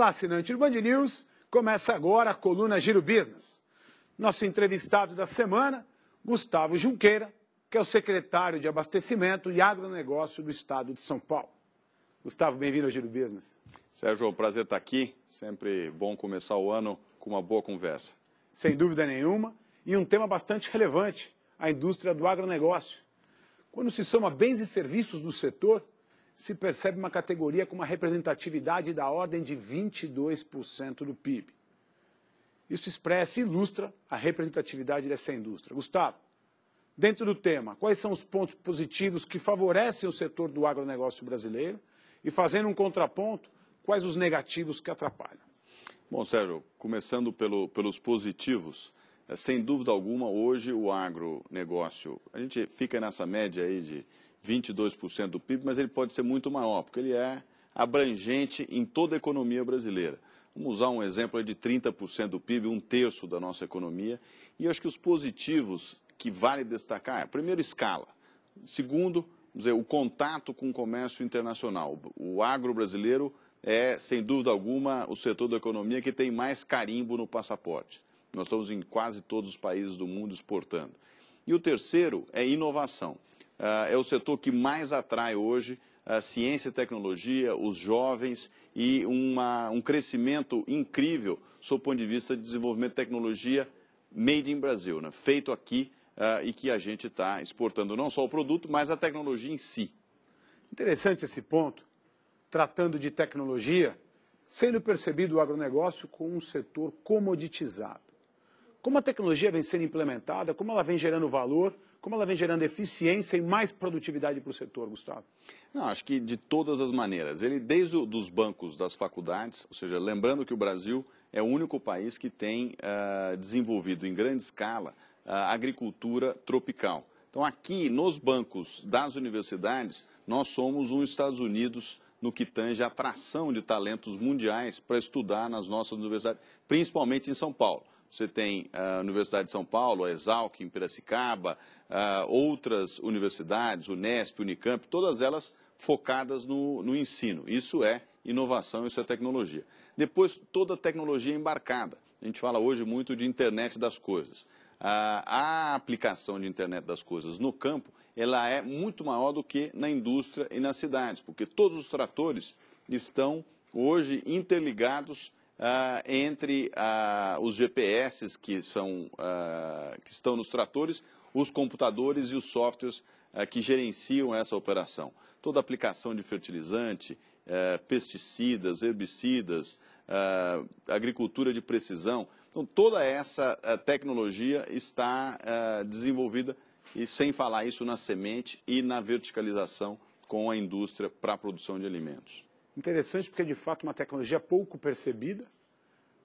Olá, assinante do Band News. Começa agora a coluna Giro Business. Nosso entrevistado da semana, Gustavo Junqueira, que é o secretário de Abastecimento e Agronegócio do Estado de São Paulo. Gustavo, bem-vindo ao Giro Business. Sérgio, é um prazer estar aqui. Sempre bom começar o ano com uma boa conversa. Sem dúvida nenhuma. E um tema bastante relevante, a indústria do agronegócio. Quando se soma bens e serviços do setor, se percebe uma categoria com uma representatividade da ordem de 22% do PIB. Isso expressa e ilustra a representatividade dessa indústria. Gustavo, dentro do tema, quais são os pontos positivos que favorecem o setor do agronegócio brasileiro? E fazendo um contraponto, quais os negativos que atrapalham? Bom, Sérgio, começando pelo, pelos positivos, é, sem dúvida alguma, hoje o agronegócio, a gente fica nessa média aí de 22% do PIB, mas ele pode ser muito maior, porque ele é abrangente em toda a economia brasileira. Vamos usar um exemplo de 30% do PIB, um terço da nossa economia. E acho que os positivos que vale destacar é, primeiro, escala. Segundo, dizer, o contato com o comércio internacional. O agro brasileiro é, sem dúvida alguma, o setor da economia que tem mais carimbo no passaporte. Nós estamos em quase todos os países do mundo exportando. E o terceiro é inovação. Ah, é o setor que mais atrai hoje a ciência e tecnologia, os jovens e uma, um crescimento incrível sob o ponto de vista de desenvolvimento de tecnologia made in Brasil, né? feito aqui uh, e que a gente está exportando não só o produto, mas a tecnologia em si. Interessante esse ponto, tratando de tecnologia, sendo percebido o agronegócio como um setor comoditizado. Como a tecnologia vem sendo implementada, como ela vem gerando valor, como ela vem gerando eficiência e mais produtividade para o setor, Gustavo? Não, acho que de todas as maneiras. Ele, desde os bancos das faculdades, ou seja, lembrando que o Brasil é o único país que tem uh, desenvolvido em grande escala a agricultura tropical. Então, aqui nos bancos das universidades, nós somos os Estados Unidos no que tange a atração de talentos mundiais para estudar nas nossas universidades, principalmente em São Paulo. Você tem a Universidade de São Paulo, a Exalc, em Piracicaba, outras universidades, Unesp, Unicamp, todas elas focadas no, no ensino. Isso é inovação, isso é tecnologia. Depois, toda tecnologia embarcada. A gente fala hoje muito de internet das coisas. A, a aplicação de internet das coisas no campo, ela é muito maior do que na indústria e nas cidades, porque todos os tratores estão hoje interligados ah, entre ah, os GPS que, são, ah, que estão nos tratores, os computadores e os softwares que gerenciam essa operação. Toda aplicação de fertilizante, eh, pesticidas, herbicidas, agricultura de precisão. Então, toda essa eh, tecnologia está desenvolvida, e sem falar isso na semente e na verticalização com a indústria para a produção de alimentos. Interessante porque, de fato, uma tecnologia pouco percebida,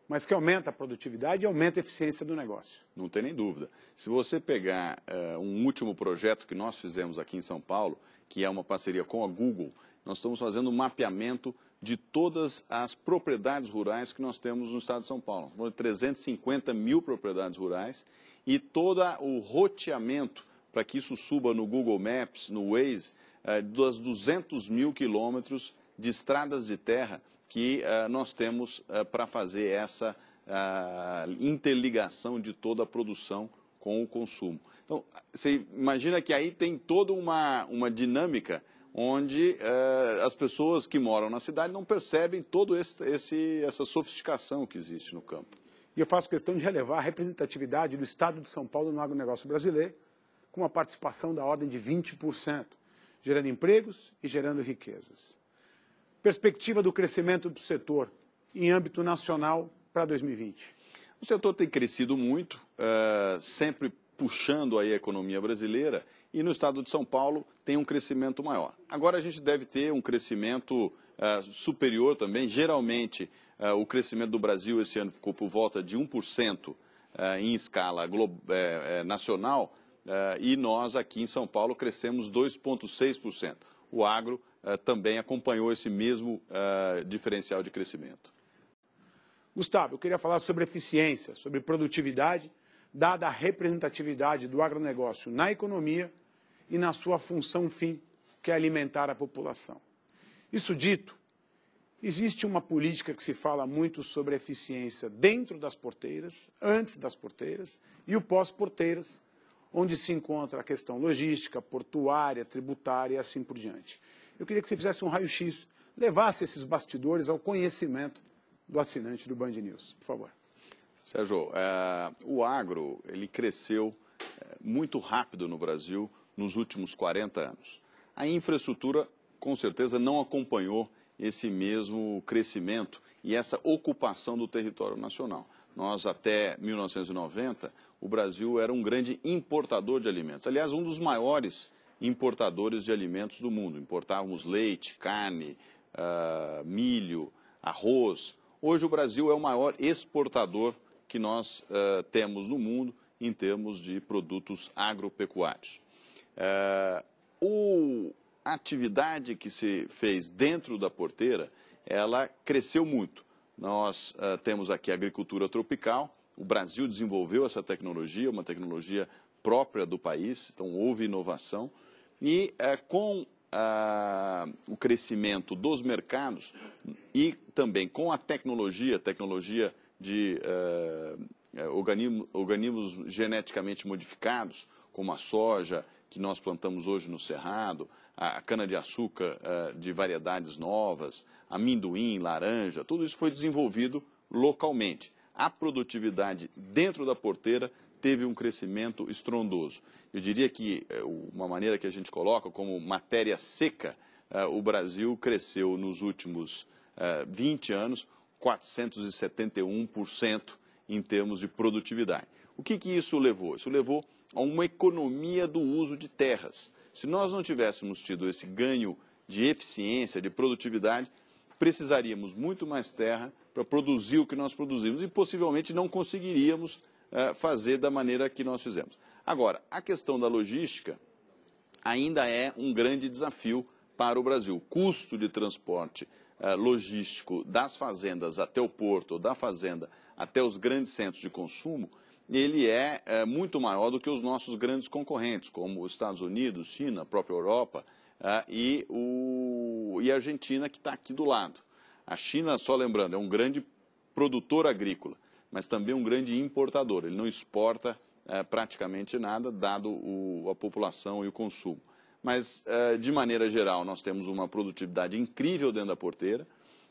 mas que aumenta a produtividade e aumenta a eficiência do negócio. Não tem nem dúvida. Se você pegar uh, um último projeto que nós fizemos aqui em São Paulo, que é uma parceria com a Google, nós estamos fazendo um mapeamento de todas as propriedades rurais que nós temos no estado de São Paulo. 350 mil propriedades rurais e todo o roteamento para que isso suba no Google Maps, no Waze, uh, das 200 mil quilômetros de estradas de terra que uh, nós temos uh, para fazer essa uh, interligação de toda a produção com o consumo. Então, você imagina que aí tem toda uma, uma dinâmica onde as pessoas que moram na cidade não percebem toda essa sofisticação que existe no campo. E eu faço questão de relevar a representatividade do Estado de São Paulo no agronegócio brasileiro, com uma participação da ordem de 20%, gerando empregos e gerando riquezas perspectiva do crescimento do setor em âmbito nacional para 2020? O setor tem crescido muito, uh, sempre puxando aí a economia brasileira e no estado de São Paulo tem um crescimento maior. Agora a gente deve ter um crescimento uh, superior também. Geralmente uh, o crescimento do Brasil esse ano ficou por volta de 1% uh, em escala nacional e nós aqui em São Paulo crescemos 2,6%. O agro também acompanhou esse mesmo uh, diferencial de crescimento. Gustavo, eu queria falar sobre eficiência, sobre produtividade, dada a representatividade do agronegócio na economia e na sua função fim, que é alimentar a população. Isso dito, Existe uma política que se fala muito sobre eficiência dentro das porteiras, antes das porteiras, e o pós-porteiras, onde se encontra a questão logística, portuária, tributária e assim por diante. Eu queria que você fizesse um raio-x, levasse esses bastidores ao conhecimento do assinante do Band News. Por favor. Sérgio, é, o agro ele cresceu é, muito rápido no Brasil nos últimos 40 anos. A infraestrutura, com certeza, não acompanhou esse mesmo crescimento e essa ocupação do território nacional. Nós, até 1990, o Brasil era um grande importador de alimentos. Aliás, um dos maiores importadores de alimentos do mundo. Importávamos leite, carne, uh, milho, arroz. Hoje, o Brasil é o maior exportador que nós uh, temos no mundo em termos de produtos agropecuários. Uh, a atividade que se fez dentro da porteira, ela cresceu muito. Nós uh, temos aqui agricultura tropical, o Brasil desenvolveu essa tecnologia, uma tecnologia própria do país, então houve inovação. E uh, com uh, o crescimento dos mercados e também com a tecnologia, tecnologia de organismos, organismos geneticamente modificados, como a soja, que nós plantamos hoje no Cerrado, a cana-de-açúcar de variedades novas, amendoim, laranja, tudo isso foi desenvolvido localmente. A produtividade dentro da porteira teve um crescimento estrondoso. Eu diria que eh, uma maneira que a gente coloca como matéria seca, eh, o Brasil cresceu nos últimos 20 eh, anos 471% em termos de produtividade. O que, que isso levou? Isso levou a uma economia do uso de terras. Se nós não tivéssemos tido esse ganho de eficiência, de produtividade, precisaríamos muito mais terra para produzir o que nós produzimos e possivelmente não conseguiríamos fazer da maneira que nós fizemos. Agora, a questão da logística ainda é um grande desafio para o Brasil. O custo de transporte uh, logístico das fazendas até o porto, da fazenda até os grandes centros de consumo, ele é, é muito maior do que os nossos grandes concorrentes, como os Estados Unidos, China, a própria Europa, e, e a Argentina, que está aqui do lado. A China, só lembrando, é um grande produtor agrícola, mas também um grande importador. Ele não exporta uh, praticamente nada, dado o, a população e o consumo. Mas, uh, de maneira geral, nós temos uma produtividade incrível dentro da porteira,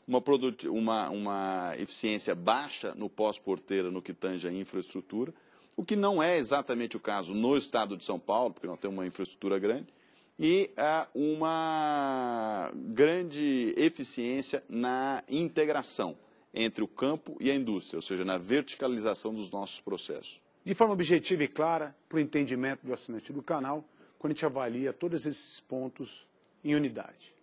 uma, uma, uma eficiência baixa no pós-porteira no que tange a infraestrutura, o que não é exatamente o caso no estado de São Paulo, porque nós temos uma infraestrutura grande, e uh, uma grande eficiência na integração entre o campo e a indústria, ou seja, na verticalização dos nossos processos. De forma objetiva e clara, para o entendimento do assinante do canal, quando a gente avalia todos esses pontos em unidade.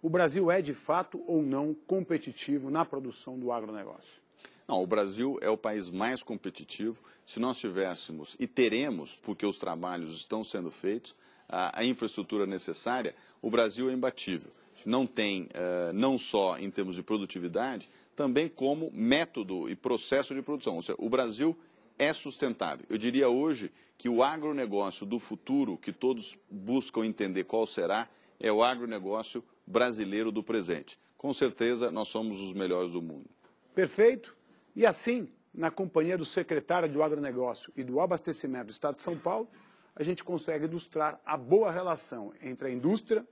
O Brasil é, de fato ou não, competitivo na produção do agronegócio? Não, o Brasil é o país mais competitivo. Se nós tivéssemos, e teremos, porque os trabalhos estão sendo feitos, a, a infraestrutura necessária, o Brasil é imbatível. Não tem, uh, não só em termos de produtividade, também como método e processo de produção. Ou seja, o Brasil é sustentável. Eu diria hoje que o agronegócio do futuro, que todos buscam entender qual será, é o agronegócio brasileiro do presente. Com certeza, nós somos os melhores do mundo. Perfeito. E assim, na companhia do secretário do Agronegócio e do Abastecimento do Estado de São Paulo, a gente consegue ilustrar a boa relação entre a indústria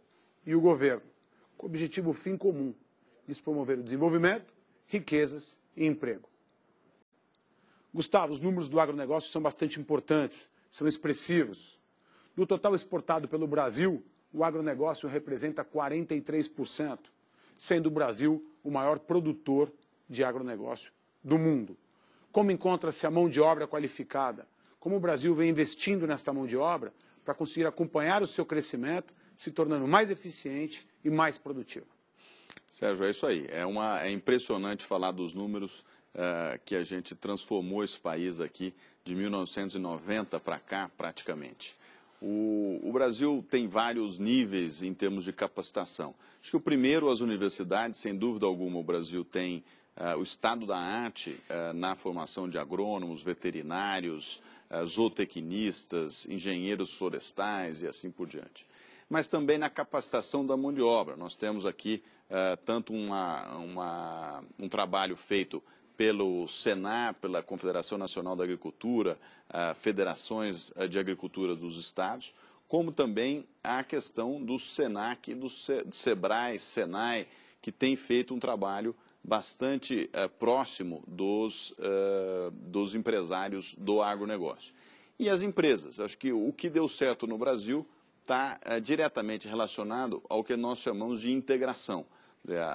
e o governo, com o objetivo fim comum de promover o desenvolvimento, riquezas e emprego. Gustavo, os números do agronegócio são bastante importantes, são expressivos. Do total exportado pelo Brasil, o agronegócio representa 43%, sendo o Brasil o maior produtor de agronegócio do mundo. Como encontra-se a mão de obra qualificada? como o Brasil vem investindo nesta mão de obra para conseguir acompanhar o seu crescimento, se tornando mais eficiente e mais produtivo. Sérgio, é isso aí. É, uma, é impressionante falar dos números uh, que a gente transformou esse país aqui de 1990 para cá, praticamente. O, o, Brasil tem vários níveis em termos de capacitação. Acho que o primeiro, as universidades, sem dúvida alguma, o Brasil tem uh, o estado da arte uh, na formação de agrônomos, veterinários, zootecnistas, engenheiros florestais e assim por diante. Mas também na capacitação da mão de obra. Nós temos aqui uh, tanto uma, uma, um trabalho feito pelo Senar, pela Confederação Nacional da Agricultura, uh, federações de agricultura dos estados, como também a questão do Senac, do Sebrae, Senai, que tem feito um trabalho bastante uh, próximo dos, uh, dos empresários do agronegócio. E as empresas, acho que o que deu certo no Brasil está uh, diretamente relacionado ao que nós chamamos de integração.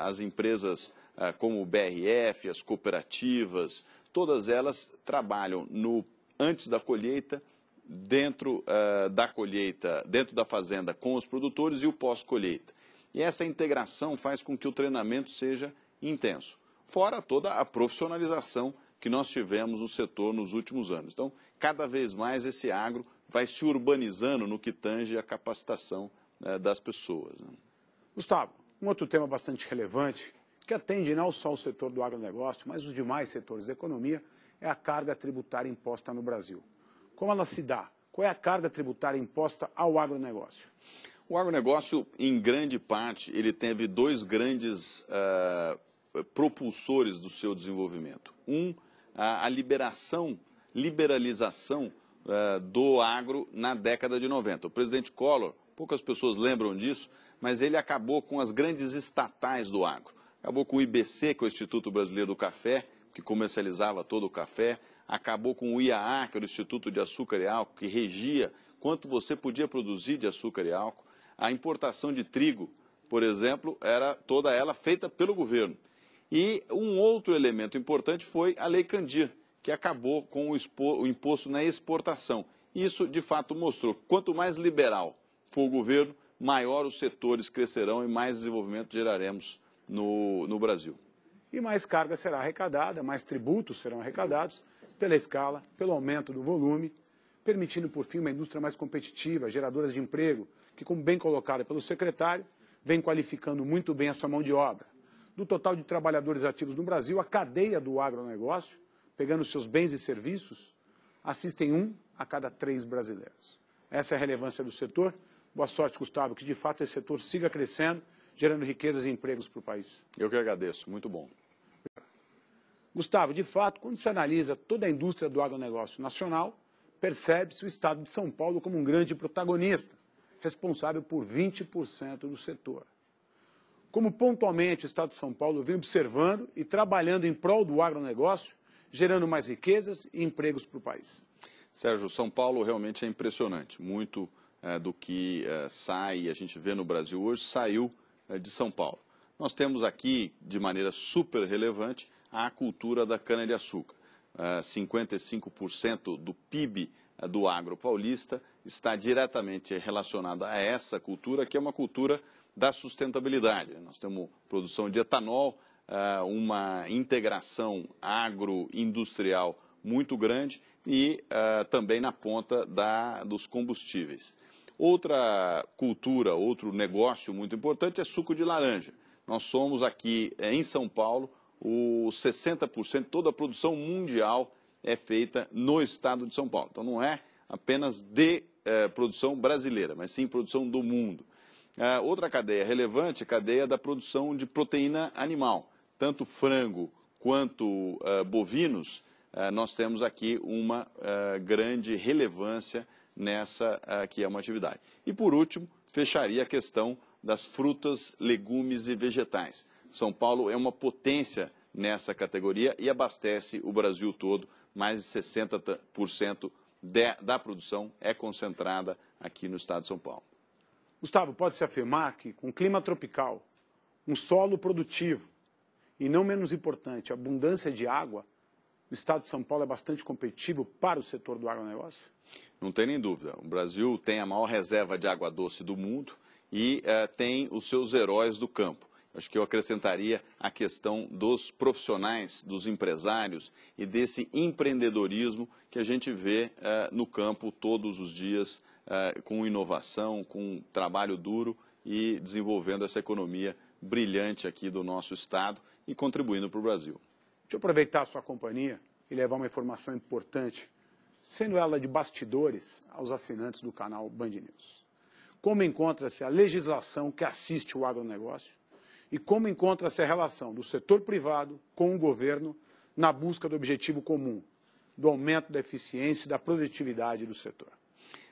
As empresas como o BRF, as cooperativas, todas elas trabalham no antes da colheita, dentro da colheita, dentro da fazenda com os produtores e o pós-colheita. E essa integração faz com que o treinamento seja intenso. Fora toda a profissionalização que nós tivemos no setor nos últimos anos. Então, cada vez mais esse agro vai se urbanizando no que tange a capacitação né, das pessoas. Né? Gustavo, um outro tema bastante relevante, que atende não só o setor do agronegócio, mas os demais setores da economia, é a carga tributária imposta no Brasil. Como ela se dá? Qual é a carga tributária imposta ao agronegócio? O agronegócio, em grande parte, ele teve dois grandes uh, propulsores do seu desenvolvimento. Um, a, a liberação, liberalização uh, do agro na década de 90. O presidente Collor, poucas pessoas lembram disso, mas ele acabou com as grandes estatais do agro. Acabou com o IBC, que é o Instituto Brasileiro do Café, que comercializava todo o café. Acabou com o IAA, que era o Instituto de Açúcar e Álcool, que regia quanto você podia produzir de açúcar e álcool. A importação de trigo, por exemplo, era toda ela feita pelo governo. E um outro elemento importante foi a Lei Candir, que acabou com o, o imposto na exportação. Isso, de fato, mostrou que quanto mais liberal for o governo, maior os setores crescerão e mais desenvolvimento geraremos no, no Brasil. E mais carga será arrecadada, mais tributos serão arrecadados pela escala, pelo aumento do volume, permitindo, por fim, uma indústria mais competitiva, geradora de emprego, que, como bem colocado pelo secretário, vem qualificando muito bem a sua mão de obra do total de trabalhadores ativos no Brasil, a cadeia do agronegócio, pegando seus bens e serviços, assistem um a cada três brasileiros. Essa é a relevância do setor. Boa sorte, Gustavo, que de fato esse setor siga crescendo, gerando riquezas e empregos para o país. Eu que agradeço, muito bom. Gustavo, de fato, quando se analisa toda a indústria do agronegócio nacional, percebe-se o Estado de São Paulo como um grande protagonista, responsável por 20% do setor como pontualmente o Estado de São Paulo vem observando e trabalhando em prol do agronegócio, gerando mais riquezas e empregos para o país. Sérgio, São Paulo realmente é impressionante. Muito é, do que é, sai a gente vê no Brasil hoje saiu é, de São Paulo. Nós temos aqui, de maneira super relevante, a cultura da cana-de-açúcar. 55% do PIB do agro paulista está diretamente relacionado a essa cultura, que é uma cultura da sustentabilidade. Nós temos produção de etanol, uma integração agroindustrial muito grande e eh, também na ponta da, dos combustíveis. Outra cultura, outro negócio muito importante é suco de laranja. Nós somos aqui eh, em São Paulo, o 60%, toda a produção mundial é feita no estado de São Paulo. Então não é apenas de produção brasileira, mas sim produção do mundo. Uh, outra cadeia relevante é a cadeia da produção de proteína animal. Tanto frango quanto uh, bovinos, uh, nós temos aqui uma grande relevância nessa que é uma atividade. E, por último, fecharia a questão das frutas, legumes e vegetais. São Paulo é uma potência nessa categoria e abastece o Brasil todo. Mais de 60% de, da produção é concentrada aqui no estado de São Paulo. Gustavo, pode-se afirmar que, com clima tropical, um solo produtivo e, não menos importante, abundância de água, o estado de São Paulo é bastante competitivo para o setor do agronegócio? Não tem nem dúvida. O Brasil tem a maior reserva de água doce do mundo e uh, tem os seus heróis do campo. Acho que eu acrescentaria a questão dos profissionais, dos empresários e desse empreendedorismo que a gente vê uh, no campo todos os dias uh, com inovação, com trabalho duro e desenvolvendo essa economia brilhante aqui do nosso Estado e contribuindo para o Brasil. Deixa eu aproveitar a sua companhia e levar uma informação importante, sendo ela de bastidores aos assinantes do canal Band News. Como encontra-se a legislação que assiste o agronegócio e como encontra-se a relação do setor privado com o governo na busca do objetivo comum, do aumento da eficiência e da produtividade do setor.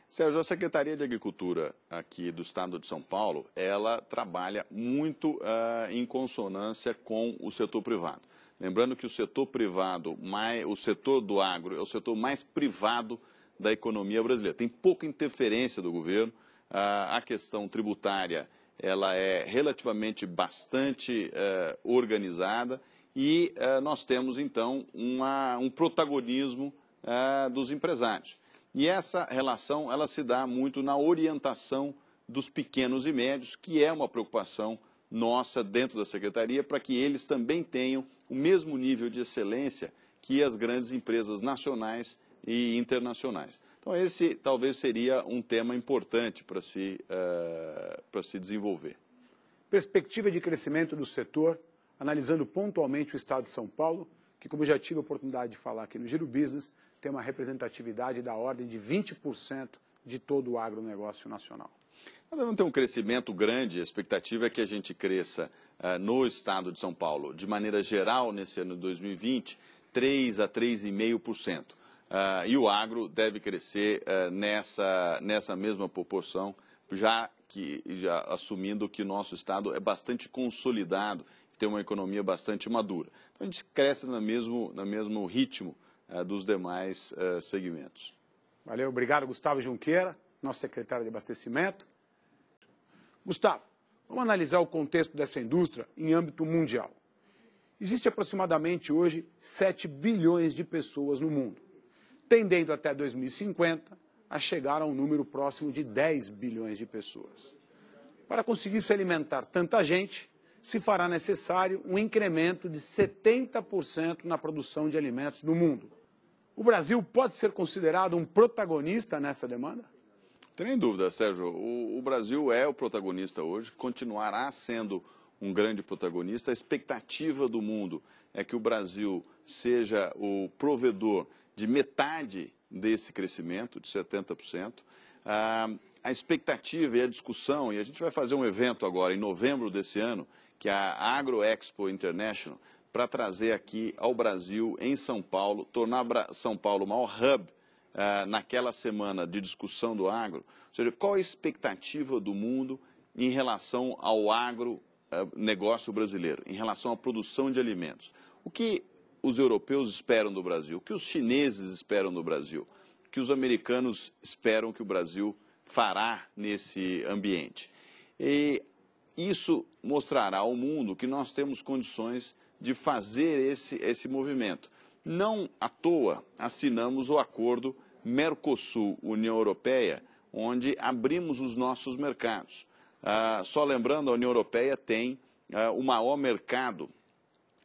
Sérgio, a Secretaria de Agricultura aqui do Estado de São Paulo, ela trabalha muito uh, em consonância com o setor privado. Lembrando que o setor privado, mais, o setor do agro, é o setor mais privado da economia brasileira. Tem pouca interferência do governo. Uh, a questão tributária ela é relativamente bastante uh, organizada e nós temos, então, uma, um protagonismo dos empresários. E essa relação ela se dá muito na orientação dos pequenos e médios, que é uma preocupação nossa dentro da secretaria, para que eles também tenham o mesmo nível de excelência que as grandes empresas nacionais e internacionais. Então, esse talvez seria um tema importante para se, uh, para se desenvolver. Perspectiva de crescimento do setor, analisando pontualmente o Estado de São Paulo, que, como já tive a oportunidade de falar aqui no Giro Business, tem uma representatividade da ordem de 20% de todo o agronegócio nacional. Nós vamos ter um crescimento grande, a expectativa é que a gente cresça uh, no estado de São Paulo, de maneira geral, nesse ano de 2020, 3 a 3,5%. Uh, e o agro deve crescer uh, nessa, nessa mesma proporção, já que já assumindo que o nosso estado é bastante consolidado, tem uma economia bastante madura. Então a gente cresce no mesmo, no mesmo ritmo dos demais uh, segmentos. Valeu, obrigado, Gustavo Junqueira, nosso secretário de Abastecimento. Gustavo, vamos analisar o contexto dessa indústria em âmbito mundial. Existe aproximadamente hoje 7 bilhões de pessoas no mundo, tendendo até 2050 a chegar a um número próximo de 10 bilhões de pessoas. Para conseguir se alimentar tanta gente, se fará necessário um incremento de 70% na produção de alimentos no mundo. O Brasil pode ser considerado um protagonista nessa demanda? Tem dúvida, Sérgio. O, o, Brasil é o protagonista hoje, continuará sendo um grande protagonista. A expectativa do mundo é que o Brasil seja o provedor de metade desse crescimento, de 70%. Ah, a expectativa e a discussão, e a gente vai fazer um evento agora em novembro desse ano, que é a Agro Expo International, para trazer aqui ao Brasil, em São Paulo, tornar São Paulo o maior hub uh, naquela semana de discussão do agro. Ou seja, qual a expectativa do mundo em relação ao agro uh, negócio brasileiro, em relação à produção de alimentos? O que os europeus esperam do Brasil? O que os chineses esperam do Brasil? O que os americanos esperam que o Brasil fará nesse ambiente? E isso mostrará ao mundo que nós temos condições de fazer esse, esse movimento. Não à toa assinamos o acordo Mercosul-União Europeia, onde abrimos os nossos mercados. Ah, só lembrando, a União Europeia tem ah, o maior mercado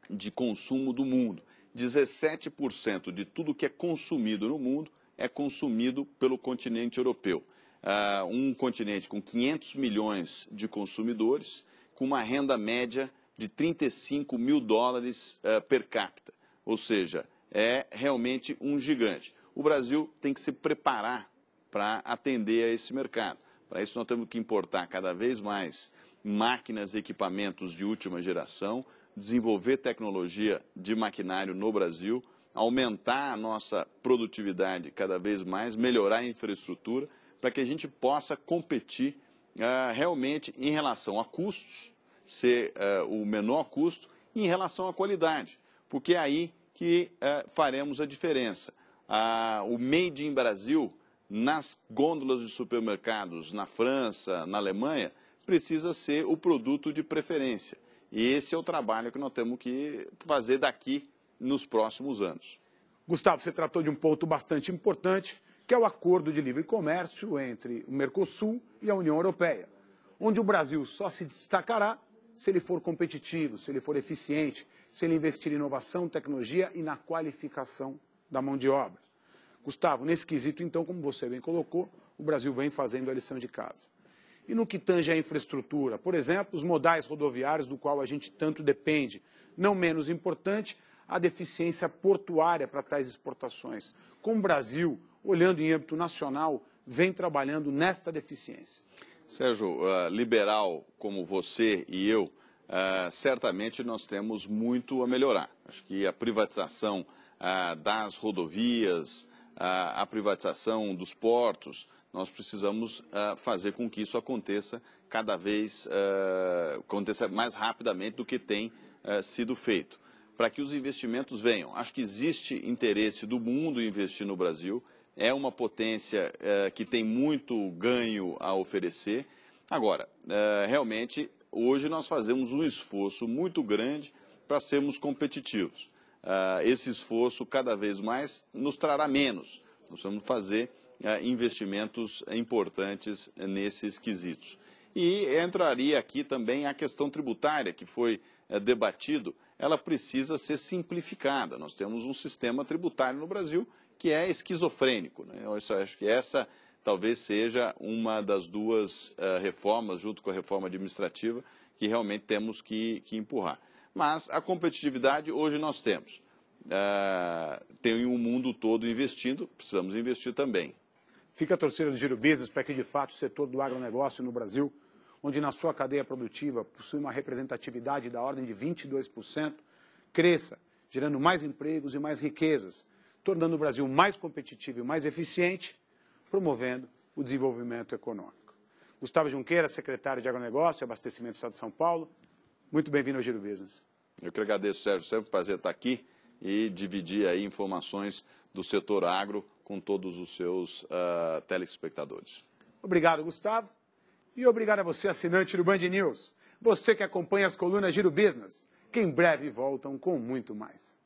de consumo do mundo. 17% de tudo que é consumido no mundo é consumido pelo continente europeu uh, um continente com 500 milhões de consumidores, com uma renda média de 35 mil dólares uh, per capita. Ou seja, é realmente um gigante. O Brasil tem que se preparar para atender a esse mercado. Para isso, nós temos que importar cada vez mais máquinas e equipamentos de última geração, desenvolver tecnologia de maquinário no Brasil, aumentar a nossa produtividade cada vez mais, melhorar a infraestrutura para que a gente possa competir uh, realmente em relação a custos, ser uh, o menor custo, em relação à qualidade, porque é aí que uh, faremos a diferença. o Made in Brasil, nas gôndolas de supermercados na França, na Alemanha, precisa ser o produto de preferência. E esse é o trabalho que nós temos que fazer daqui nos próximos anos. Gustavo, você tratou de um ponto bastante importante que é o acordo de livre comércio entre o Mercosul e a União Europeia, onde o Brasil só se destacará se ele for competitivo, se ele for eficiente, se ele investir em inovação, tecnologia e na qualificação da mão de obra. Gustavo, nesse quesito, então, como você bem colocou, o Brasil vem fazendo a lição de casa. E no que tange à infraestrutura, por exemplo, os modais rodoviários do qual a gente tanto depende, não menos importante, a deficiência portuária para tais exportações. Com o Brasil, olhando em âmbito nacional, vem trabalhando nesta deficiência? Sérgio, uh, liberal como você e eu, uh, certamente nós temos muito a melhorar. Acho que a privatização uh, das rodovias, a privatização dos portos, nós precisamos fazer com que isso aconteça cada vez aconteça mais rapidamente do que tem sido feito, para que os investimentos venham. Acho que existe interesse do mundo em investir no Brasil, é uma potência que tem muito ganho a oferecer. Agora, realmente hoje nós fazemos um esforço muito grande para sermos competitivos. Uh, esse esforço cada vez mais nos trará menos. Nós vamos fazer investimentos importantes nesses quesitos. E entraria aqui também a questão tributária, que foi debatido, ela precisa ser simplificada. Nós temos um sistema tributário no Brasil que é esquizofrênico. Né? Eu acho que essa talvez seja uma das duas uh, reformas, junto com a reforma administrativa, que realmente temos que, que empurrar. Mas a competitividade hoje nós temos. Uh, tem o um mundo todo investindo, precisamos investir também. Fica a torcida do Giro Business para que, de fato, o setor do agronegócio no Brasil, onde na sua cadeia produtiva possui uma representatividade da ordem de 22%, cresça, gerando mais empregos e mais riquezas, tornando o Brasil mais competitivo e mais eficiente promovendo o desenvolvimento econômico. Gustavo Junqueira, secretário de Agronegócio e Abastecimento do Estado de São Paulo, muito bem-vindo ao Giro Business. Eu que agradeço, Sérgio. Sempre um prazer estar aqui e dividir aí informações do setor agro com todos os seus uh, telespectadores. Obrigado, Gustavo. E obrigado a você, assinante do Band News. Você que acompanha as colunas Giro Business, que em breve voltam com muito mais.